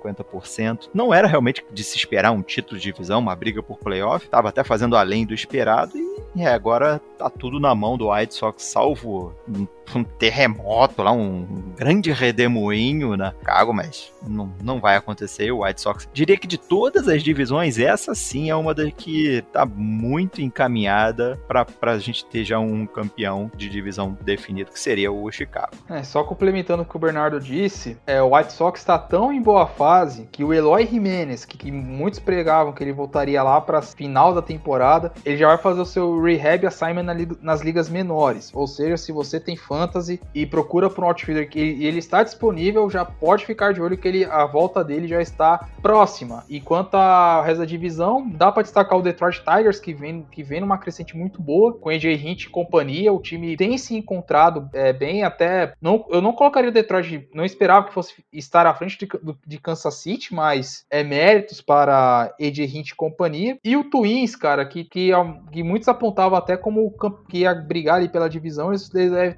Não era realmente de se esperar um título de divisão, uma briga por playoff. Tava até fazendo além do esperado e é, agora tá tudo na mão do White Sox, salvo um, um terremoto lá, um grande redemoinho na Chicago, mas não, não vai acontecer. O White Sox diria que de todas as divisões, essa sim é uma das que tá muito encaminhada para a gente ter já um campeão de divisão definido, que seria o Chicago.
É, só complementando o que o Bernardo disse, é, o White Sox está tão em boa fase que o Eloy Jimenez, que, que muitos pregavam que ele voltaria lá para final da temporada, ele já vai fazer o seu rehab assignment na, nas ligas menores. Ou seja, se você tem fantasy e procura por um outfielder que ele, está disponível, já pode ficar de olho que ele, a volta dele já está próxima. E quanto ao resto da divisão, dá para destacar o Detroit Tigers, que vem, que vem numa crescente muito boa, com AJ Hint e companhia. O time tem se encontrado é, bem, até. Não, eu não colocaria o Detroit, não esperava que fosse estar à frente de, de Kansas City, mas é méritos para AJ Hint e companhia. E o Twins, cara, que, que, que muitos apontavam até como que ia brigar ali pela divisão, eles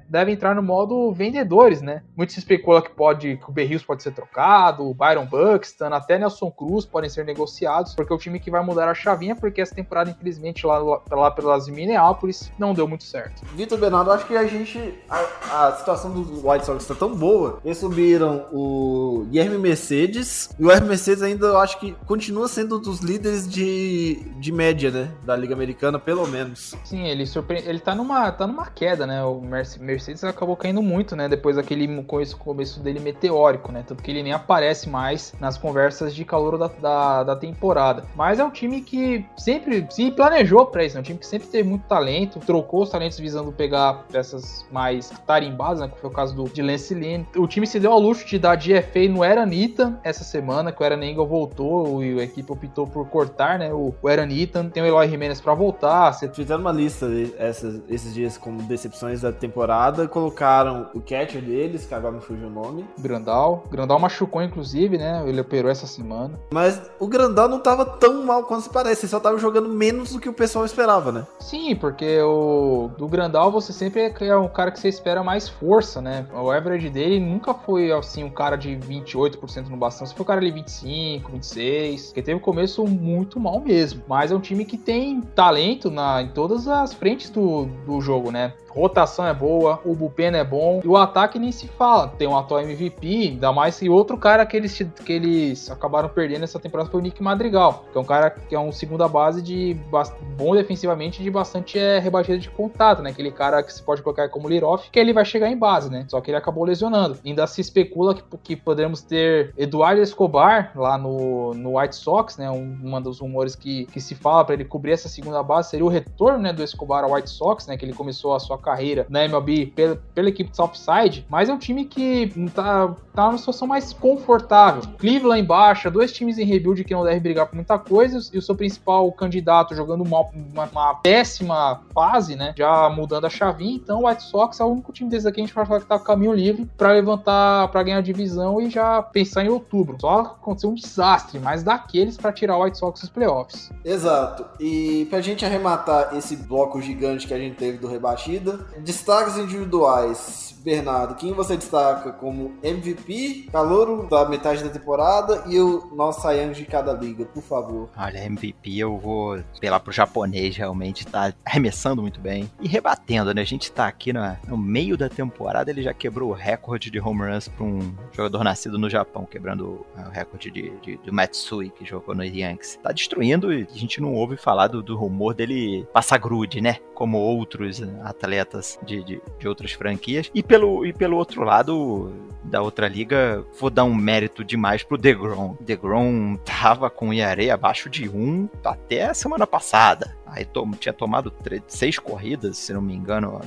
devem entrar no modo vendedores, né? Muito se especula que pode que o Berrios pode ser trocado, o Byron Buxton, até Nelson Cruz podem ser negociados, porque é o time que vai mudar a chavinha, porque essa temporada, infelizmente, lá, lá pelas Minneapolis, não deu muito certo.
Vitor Bernardo, acho que a gente. A, a situação do White Sox está tão boa. Eles subiram o Guilherme Mercedes, e o Guilherme Mercedes ainda eu acho que continua sendo um dos líderes de, de média, né? Da Liga Americana, pelo menos.
Sim, ele surpreende. Ele tá numa, tá numa queda, né? O Mercedes Acabou caindo muito, né? Depois daquele começo, dele meteórico, né? Tanto que ele nem aparece mais nas conversas de calor da, da, da temporada. Mas é um time que sempre se planejou para isso, é um time que sempre teve muito talento, trocou os talentos visando pegar peças mais tarimbadas, né? Que foi o caso do, de Lance Lynn. O time se deu ao luxo de dar GFA no Eranita essa semana, que o Eran Engel voltou e a equipe optou por cortar, né? O, o Eranita. Tem o Eloy Jimenez para voltar. Você...
Fizeram uma lista essas, esses dias como decepções da temporada, colocaram o catcher deles, que agora me fugiu o nome.
Grandal. Grandal machucou, inclusive, né? Ele operou essa semana.
Mas o Grandal não tava tão mal quanto se parece, ele só tava jogando menos do que o pessoal esperava, né?
Sim, porque o do Grandal você sempre é um cara que você espera mais força, né? O average dele nunca foi assim um cara de 28% no bastão, você foi um cara ali 25, 26, que teve um começo muito mal mesmo. Mas é um time que tem talento na, em todas as frentes do, do jogo, né? rotação é boa, o bullpen é bom, e o ataque nem se fala. Tem um atual MVP, ainda mais que outro cara que eles, que eles acabaram perdendo essa temporada foi o Nick Madrigal, que é um cara que é um segunda base de bom defensivamente de bastante é, rebatida de contato, né? Aquele cara que se pode colocar como lead-off, que ele vai chegar em base, né? Só que ele acabou lesionando. Ainda se especula que, que poderemos ter Eduardo Escobar lá no, no White Sox, né? Um, uma dos rumores que, que se fala para ele cobrir essa segunda base seria o retorno né, do Escobar ao White Sox, né? Que ele começou a sua carreira na MLB pela, pela equipe de Southside, mas é um time que tá, tá numa situação mais confortável. Cleveland em baixa, dois times em rebuild que não devem brigar por muita coisa, e o seu principal candidato jogando uma, uma, uma péssima fase, né? Já mudando a chavinha, então o White Sox é o único time desses aqui a gente pode falar que tá com caminho livre para levantar, para ganhar a divisão e já pensar em outubro. Só aconteceu um desastre, mas daqueles para tirar o White Sox dos playoffs.
Exato. E pra gente arrematar esse bloco gigante que a gente teve do rebatida, Destaques individuais individuais. Bernardo, quem você destaca como MVP, calouro da metade da temporada e o nosso Sayang de cada liga, por favor?
Olha, MVP eu vou apelar pro japonês, realmente tá arremessando muito bem e rebatendo, né? A gente tá aqui no, no meio da temporada, ele já quebrou o recorde de home runs pra um jogador nascido no Japão, quebrando o recorde de, de, do Matsui, que jogou no Yankees. Tá destruindo e a gente não ouve falar do, do rumor dele passar grude, né? Como outros atletas de, de, de outras franquias. E pelo, e pelo outro lado da outra liga, vou dar um mérito demais pro DeGrom. DeGrom tava com IARE abaixo de 1 até a semana passada. Aí to, tinha tomado seis corridas, se não me engano,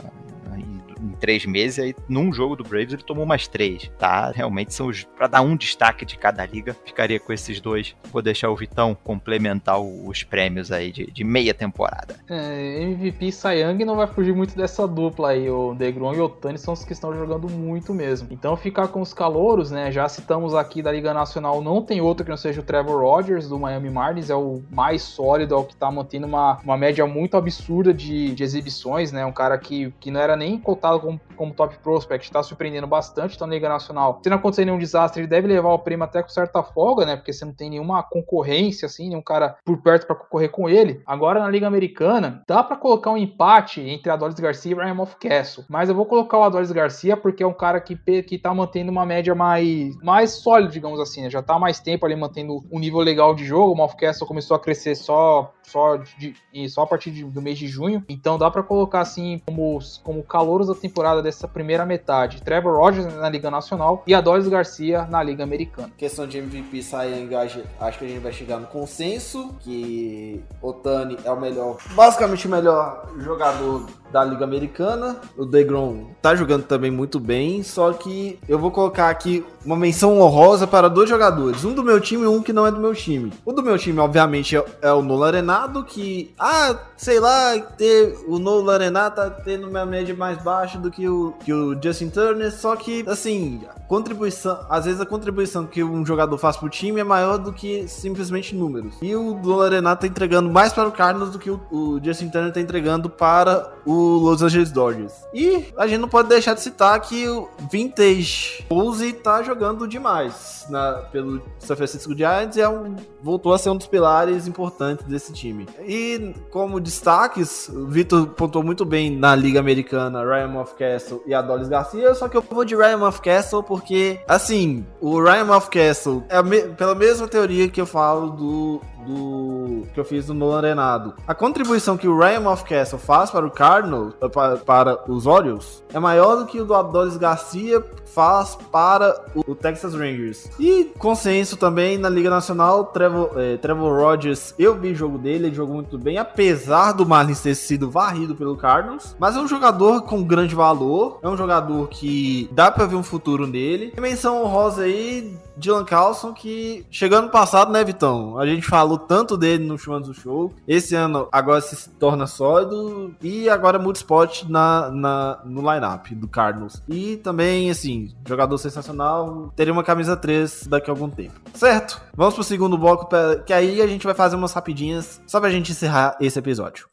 em três meses, aí num jogo do Braves ele tomou mais três, tá? Realmente são os. Pra dar um destaque de cada liga, ficaria com esses dois. Vou deixar o Vitão complementar os prêmios aí de, de meia temporada.
É, MVP e Sayang não vai fugir muito dessa dupla aí. O Degrom e o Otani são os que estão jogando muito mesmo. Então ficar com os calouros, né? Já citamos aqui da Liga Nacional, não tem outro que não seja o Trevor Rogers do Miami Marlins, é o mais sólido, é o que tá mantendo uma, uma média muito absurda de, de exibições, né? Um cara que, que não era nem cotado como, como top prospect, tá surpreendendo bastante, tá na Liga Nacional. Se não acontecer nenhum desastre, ele deve levar o prêmio até com certa folga, né? Porque você não tem nenhuma concorrência, assim, nenhum cara por perto para concorrer com ele. Agora na Liga Americana, dá para colocar um empate entre Adolis Garcia e Brian Castle. Mas eu vou colocar o Adolis Garcia porque é um cara que, que tá mantendo uma média mais, mais sólida, digamos assim, né? Já tá mais tempo ali mantendo um nível legal de jogo. O Castle começou a crescer só, só, de, só a partir de, do mês de junho. Então dá para colocar assim como, como calouros temporada dessa primeira metade. Trevor Rogers na Liga Nacional e Adolis Garcia na Liga Americana.
Questão de MVP Sayang, acho que a gente vai chegar no consenso que Otani é o melhor, basicamente o melhor jogador da Liga Americana. O DeGrom tá jogando também muito bem, só que eu vou colocar aqui uma menção honrosa para dois jogadores, um do meu time e um que não é do meu time. O do meu time, obviamente, é, é o Nolan Arenado, que, ah, sei lá, ter, o Nolan Arenado tá tendo uma média mais baixa do que o, que o Justin Turner, só que, assim, contribuição, às vezes a contribuição que um jogador faz pro time é maior do que simplesmente números. E o Nolan Arenado tá entregando mais para o Cardinals do que o, o Justin Turner tá entregando para o Los Angeles Dodgers. E a gente não pode deixar de citar que o Vintage Pose tá jogando demais na, pelo San Francisco Giants e é um, voltou a ser um dos pilares importantes desse time. E como destaques, o Vitor pontuou muito bem na Liga Americana Ryan Mountcastle e Adolis Garcia, só que eu vou de Ryan Mountcastle porque, assim, o Ryan Mountcastle é me, pela mesma teoria que eu falo do do que eu fiz do Nolan Arenado. A contribuição que o Ryan Mouthcastle faz para o Cardinals, para, para os Orioles, é maior do que o do Adolis Garcia faz para o Texas Rangers. E consenso também na Liga Nacional, Trevor, eh, Trevor Rogers, eu vi jogo dele, ele jogou muito bem, apesar do Marlins ter sido varrido pelo Cardinals, mas é um jogador com grande valor, é um jogador que dá para ver um futuro nele. Menção honrosa aí, Dylan Carlson, que chegou ano passado, né, Vitão? A gente falou tanto dele no Show do Show. Esse ano agora se torna sólido e agora muda spot na, na, no lineup do Cardinals. E também, assim, jogador sensacional. Teria uma camisa 3 daqui a algum tempo. Certo? Vamos pro segundo bloco, que aí a gente vai fazer umas rapidinhas só pra gente encerrar esse episódio.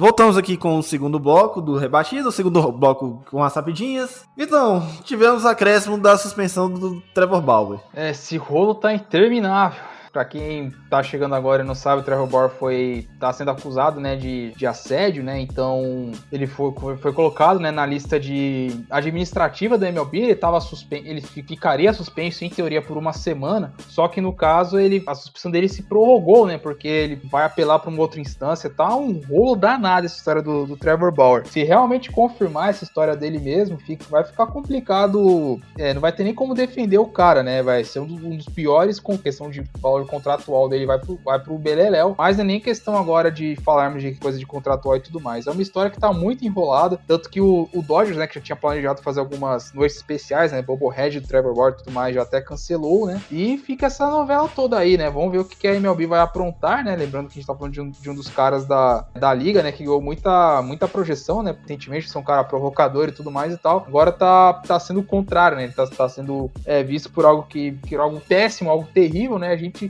Voltamos aqui com o segundo bloco do rebatido, o segundo bloco com as rapidinhas. Então, tivemos acréscimo da suspensão do Trevor Bauer.
É, esse rolo tá interminável. Pra quem tá chegando agora e não sabe, o Trevor Bauer foi tá sendo acusado, né, de, de assédio, né? Então, ele foi, foi colocado, né, na lista de administrativa da MLB, ele tava suspenso, ele ficaria suspenso em teoria por uma semana, só que no caso ele a suspensão dele se prorrogou, né, porque ele vai apelar para uma outra instância, tá um rolo danado essa história do, do Trevor Bauer. Se realmente confirmar essa história dele mesmo, fica, vai ficar complicado, é, não vai ter nem como defender o cara, né? Vai ser um dos, um dos piores com questão de valor contratual dele vai pro, vai pro Beleléu, mas não é nem questão agora de falarmos de coisa de contratual e tudo mais. É uma história que tá muito enrolada, tanto que o, o Dodgers, né, que já tinha planejado fazer algumas noites especiais, né, Bobo Red, Trevor Ward e tudo mais, já até cancelou, né, e fica essa novela toda aí, né, vamos ver o que, que a MLB vai aprontar, né, lembrando que a gente tá falando de um, de um dos caras da, da liga, né, que ganhou muita, muita projeção, né, potentemente, ser um cara provocador e tudo mais e tal, agora tá, tá sendo o contrário, né, ele tá, tá sendo é, visto por algo que, que algo péssimo, algo terrível, né, a gente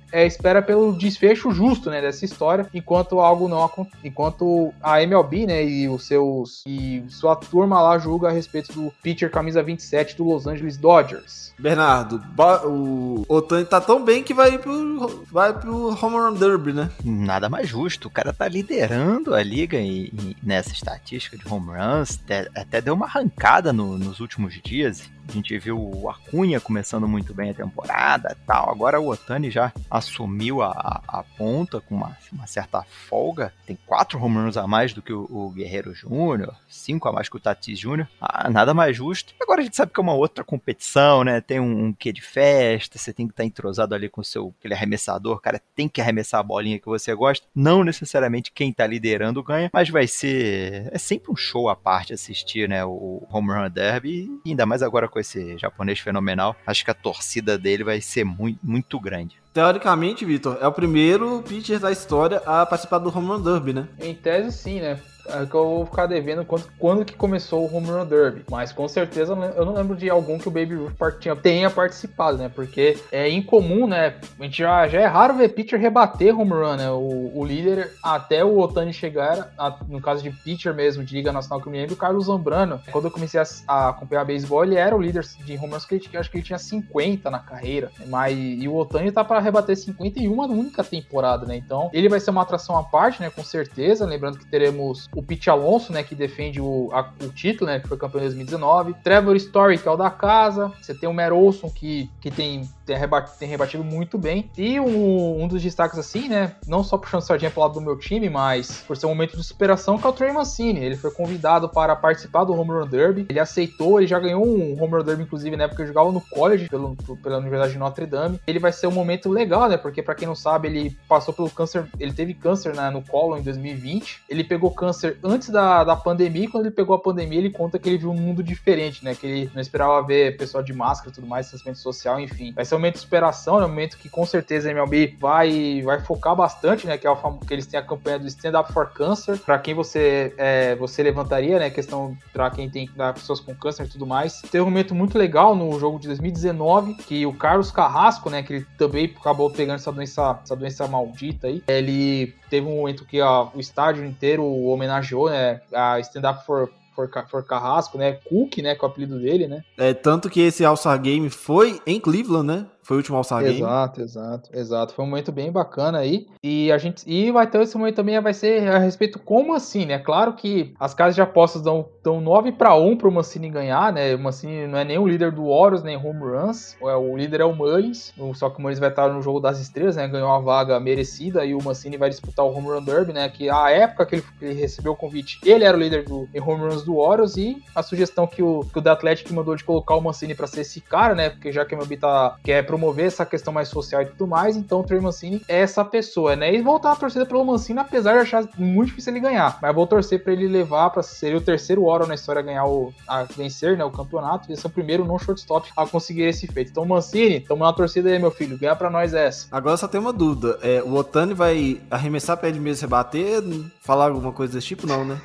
é, espera pelo desfecho justo, né, dessa história, enquanto algo não enquanto a MLB, né, e os seus e sua turma lá julga a respeito do pitcher camisa 27 do Los Angeles Dodgers.
Bernardo, o Otani tá tão bem que vai pro vai pro Home Run Derby, né?
Nada mais justo, o cara tá liderando a liga e, e nessa estatística de home runs, até, até deu uma arrancada no, nos últimos dias a gente viu o Acunha começando muito bem a temporada tal. Agora o Otani já assumiu a, a ponta com uma, uma, certa folga. Tem quatro home runs a mais do que o, o Guerreiro Júnior, cinco a mais que o Tatis Júnior. Ah, nada mais justo. Agora a gente sabe que é uma outra competição, né? Tem um, um quê de festa, você tem que estar tá entrosado ali com o seu aquele arremessador. Cara, tem que arremessar a bolinha que você gosta. Não necessariamente quem tá liderando ganha, mas vai ser. É sempre um show à parte assistir, né? O Home Run Derby. E ainda mais agora com esse japonês fenomenal, acho que a torcida dele vai ser muito, muito grande.
Teoricamente, Vitor, é o primeiro pitcher da história a participar do Home Run Derby, né?
Em tese, sim, né? É que eu vou ficar devendo quando, quando que começou o Home Run Derby. Mas com certeza eu não lembro de algum que o Baby Ruth tenha participado, né? Porque é incomum, né? A gente já, já é raro ver pitcher rebater home run, né? O, o líder, até o Otani chegar, a, no caso de pitcher mesmo, de Liga Nacional que eu me lembro, o Carlos Zambrano. Quando eu comecei a, a acompanhar beisebol, ele era o líder de home runs que ele, acho que ele tinha 50 na carreira. Mas, e o Otani tá para rebater 51 na única temporada, né? Então, ele vai ser uma atração à parte, né? Com certeza. Lembrando que teremos Pete Alonso, né, que defende o, a, o título, né, que foi campeão em 2019. Trevor Story, que é o da casa. Você tem o Mer Olson, que, que tem, tem, rebatido, tem rebatido muito bem. E um, um dos destaques, assim, né, não só puxando sardinha pro lado do meu time, mas por ser um momento de superação, que é o Trey Mancini. Ele foi convidado para participar do Home Run Derby. Ele aceitou, ele já ganhou um Home Run Derby, inclusive, na época que eu jogava no college, pelo, pela Universidade de Notre Dame. Ele vai ser um momento legal, né, porque para quem não sabe, ele passou pelo câncer, ele teve câncer né, no colo em 2020. Ele pegou câncer câncer antes da, da pandemia, e quando ele pegou a pandemia, ele conta que ele viu um mundo diferente, né? Que ele não esperava ver pessoal de máscara e tudo mais, distanciamento social, enfim. Vai ser um momento de superação, né? Um momento que com certeza a MLB vai, vai focar bastante, né? Que, é o, que eles têm a campanha do Stand Up for Cancer, para quem você, é, você levantaria, né? Questão para quem tem pra pessoas com câncer e tudo mais. Teve um momento muito legal no jogo de 2019, que o Carlos Carrasco, né? Que ele também acabou pegando essa doença, essa doença maldita aí. Ele teve um momento que o estádio inteiro homenageou, né, a Stand Up for for, for Carrasco, né? Cook, né? Com o apelido dele, né?
É, tanto que esse All-Star Game foi em Cleveland, né? Foi o último All-Star Game.
Exato, exato, exato. Foi um momento bem bacana aí. E a gente e vai ter esse momento também vai ser a respeito como assim, né? Claro que as casas de apostas dão, dão 9 para 1 pro Mancini ganhar, né? O Mancini não é nem o líder do Warriors, nem home runs. O líder é o Mullins. Só que o Mullins vai estar no jogo das estrelas, né? Ganhou uma vaga merecida e o Mancini vai disputar o home run derby, né? Que a época que ele, ele recebeu o convite, ele era o líder do em home runs do Warriors e a sugestão que o, que o The Athletic mandou de colocar o Mancini para ser esse cara, né? Porque já que o MLB tá, quer promover essa questão mais social e tudo mais, então o Trey Mancini é essa pessoa, né? E voltar a torcida pelo Mancini, apesar de achar muito difícil ele ganhar. Mas vou torcer para ele levar para ser o terceiro Warrior na história a ganhar o a vencer, né, o campeonato, e ser o primeiro não shortstop a conseguir esse feito. Então, Mancini, tamo na torcida aí, meu filho, ganha para nós essa.
Agora só tem uma dúvida, é, o Otani vai arremessar pé de mesa e rebater, falar alguma coisa desse tipo não, né?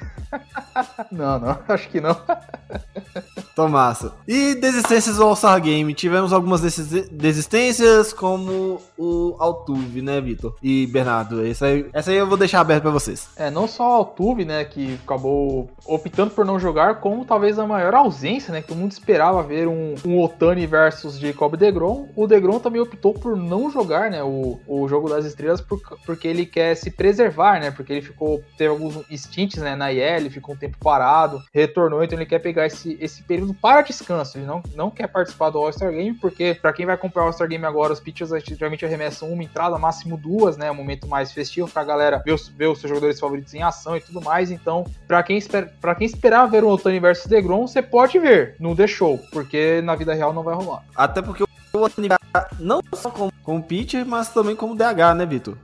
[LAUGHS]
não, não, [LAUGHS] acho que não. [LAUGHS]
Então, massa. E desistências do All-Star Game. Tivemos algumas desistências, como o Altuve, né, Vitor? E Bernardo. Essa aí, essa aí eu vou deixar aberto pra vocês.
É, não só o Altuve, né, que acabou optando por não jogar, como talvez a maior ausência, né, que todo mundo esperava ver um, um Otani versus Jacob DeGrom. O DeGrom também optou por não jogar, né, o, o jogo das estrelas, por, porque ele quer se preservar, né, porque ele ficou, teve alguns stints, né, na IL, ficou um tempo parado, retornou, então ele quer pegar esse, esse período para descanso. Ele não, não quer participar do All-Star Game, porque para quem vai comprar o All-Star Game agora, os pitchers geralmente arremessam uma entrada, máximo duas, né? Um momento mais festivo pra galera ver os, ver os seus jogadores favoritos em ação e tudo mais. Então, para quem, espera, pra quem esperar ver o Otani versus DeGrom, você pode ver The Show, porque na vida real não vai rolar.
Até porque o Otani não só como, como pitcher, mas também como DH, né, Vitor?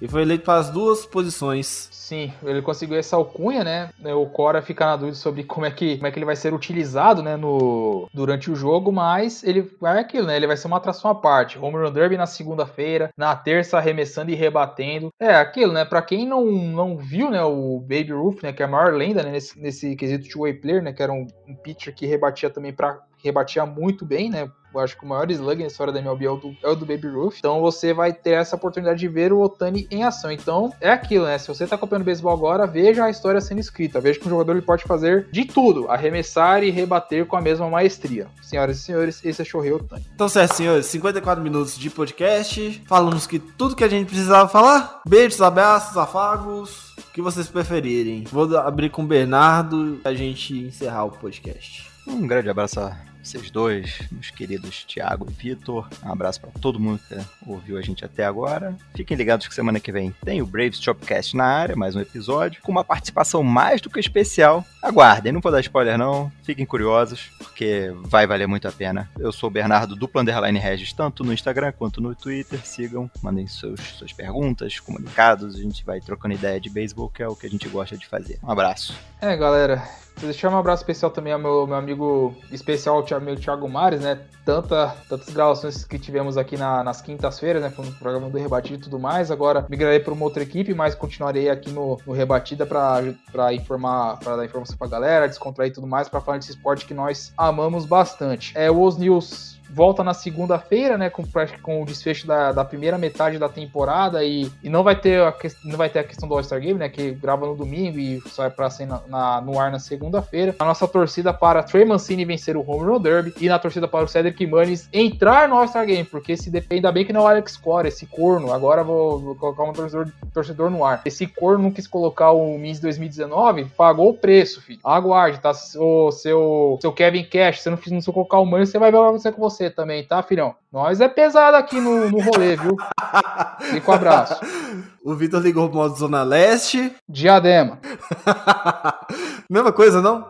E foi eleito para as duas posições.
Sim, ele conseguiu essa alcunha, né? O Cora fica na dúvida sobre como é que, como é que ele vai ser utilizado, né, no, durante o jogo, mas ele vai aquilo, né? Ele vai ser uma atração à parte. Home Run Derby na segunda-feira, na terça arremessando e rebatendo. É aquilo, né? Para quem não, não viu, né, o Baby Ruth, né, que é a maior lenda né, nesse, nesse quesito two-way player, né, que era um, um pitcher que rebatia também para rebatia muito bem, né? Eu acho que o maior slug na história da MLB é o, do, é o do Baby Ruth. Então você vai ter essa oportunidade de ver o Otani em ação. Então é aquilo, né? Se você tá acompanhando beisebol agora, veja a história sendo escrita. Veja que um jogador ele pode fazer de tudo, arremessar e rebater com a mesma maestria. Senhoras e senhores, esse é Shohei Otani.
Então certo, senhores, 54 minutos de podcast. Falamos que tudo que a gente precisava falar. Beijos, abraços, afagos, o que vocês preferirem. Vou abrir com o Bernardo a gente encerrar o podcast.
Um grande abraço a vocês dois, meus queridos Thiago e Vitor. Um abraço para todo mundo que ouviu a gente até agora. Fiquem ligados que semana que vem tem o Braves Chopcast na área, mais um episódio, com uma participação mais do que especial. Aguardem, não vou dar spoiler não, fiquem curiosos, porque vai valer muito a pena. Eu sou o Bernardo do Underline Regis, tanto no Instagram quanto no Twitter. Sigam, mandem seus, suas perguntas, comunicados, a gente vai trocando ideia de beisebol, que é o que a gente gosta de fazer. Um abraço.
É, galera, deixar um abraço especial também ao meu, meu amigo especial, o amigo Thiago Mares, né? Tanta, tantas gravações que tivemos aqui na, nas quintas-feiras, né? Com o programa do Rebatido e tudo mais. Agora migrarei para uma outra equipe, mas continuarei aqui no, no Rebatida para informar, para dar informação pra galera, descontrair tudo mais, para falar desse esporte que nós amamos bastante. É, o Os News volta na segunda-feira, né, com, com o desfecho da, da, primeira metade da temporada e, e não vai ter a não vai ter a questão do All-Star Game, né, que grava no domingo e só é para ser na, na, no ar na segunda-feira. A nossa torcida para Trey Mancini vencer o Home Run Derby e na torcida para o Cedric Manes entrar no All-Star Game, porque se depende ainda bem que não é o Alex Cora, esse corno, agora vou, vou, colocar um torcedor, torcedor no ar. Esse corno quis colocar o Miss 2019, pagou o preço, filho. Aguarde, tá? O seu, seu Kevin Cash, você não não colocar o Manes, você vai ver o que vai acontecer com você você também, tá, filhão? Nós é pesado aqui no, no rolê, viu? Fica um abraço. [LAUGHS]
O Vitor ligou pro modo Zona Leste.
Diadema. [LAUGHS]
Mesma coisa, não?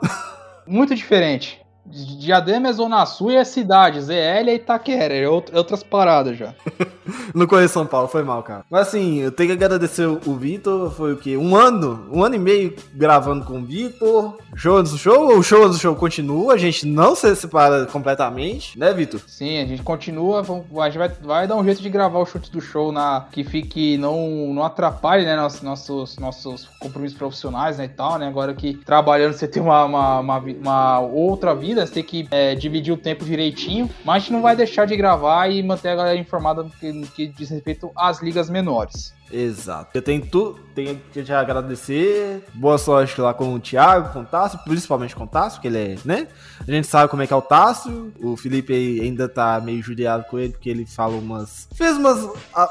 Muito diferente. Diadema é Zona Sul e é cidade. ZL é Itaquera, é outras paradas já. [LAUGHS]
não conheço São Paulo, foi mal, cara. Mas assim, eu tenho que agradecer o Vitor. Foi o quê? Um ano? Um ano e meio gravando com o Vitor. Show do show? O show do show continua? A gente não se separa completamente, né, Vitor?
Sim, a gente continua. A gente vai, vai dar um jeito de gravar o chute do show na que fique, não, não atrapalhe, né, nossos, nossos, nossos compromissos profissionais, né, e tal, né? Agora que trabalhando você tem uma, uma, uma, uma outra vida corrida, você tem que é, dividir o tempo direitinho, mas a gente não vai deixar de gravar e manter a galera informada no que, no que diz respeito às ligas menores.
Exato. Eu tenho, tu, tenho que te agradecer. Boa sorte lá com o Thiago, com o Tássio, principalmente com o Tássio, porque ele é, né? A gente sabe como é que é o Tássio. O Felipe ainda tá meio judiado com ele, porque ele fala umas. Fez umas,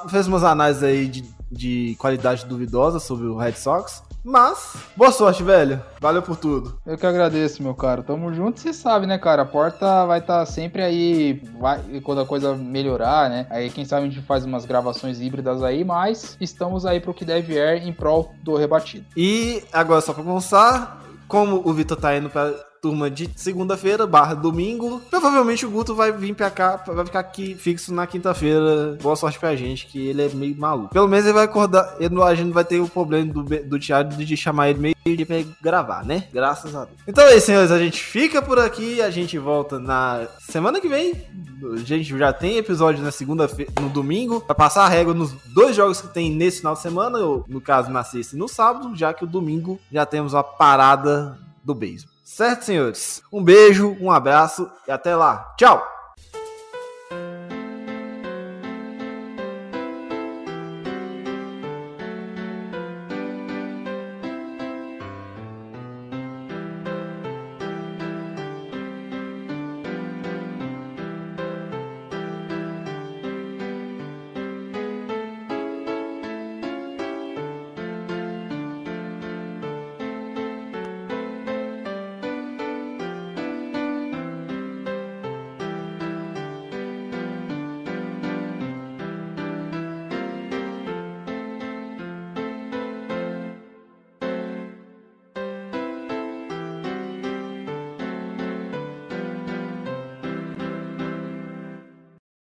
fez umas análises aí de, de qualidade duvidosa sobre o Red Sox. Mas, boa sorte, velho. Valeu por tudo.
Eu que agradeço, meu cara. Tamo junto, você sabe, né, cara? A porta vai estar tá sempre aí, vai, quando a coisa melhorar, né? Aí, quem sabe a gente faz umas gravações híbridas aí, mas estamos aí pro que deve ir em prol do rebatido.
E agora, só pra começar, como o Vitor tá indo pra turma de segunda-feira barra domingo. Provavelmente o Guto vai vir pra cá, vai ficar aqui fixo na quinta-feira. Boa sorte pra gente, que ele é meio maluco. Pelo menos ele vai acordar, ele, a gente não vai ter o problema do, do Thiago de chamar ele meio dia pra gravar, né? Graças a Deus. Então é isso, senhores, a gente fica por aqui, a gente volta na semana que vem. A gente já tem episódio na segunda-feira, no domingo, pra passar a régua nos dois jogos que tem nesse final de semana, ou no caso na sexta e no sábado, já que o domingo já temos a parada do beisebol. Certo, senhores? Um beijo, um abraço e até lá. Tchau!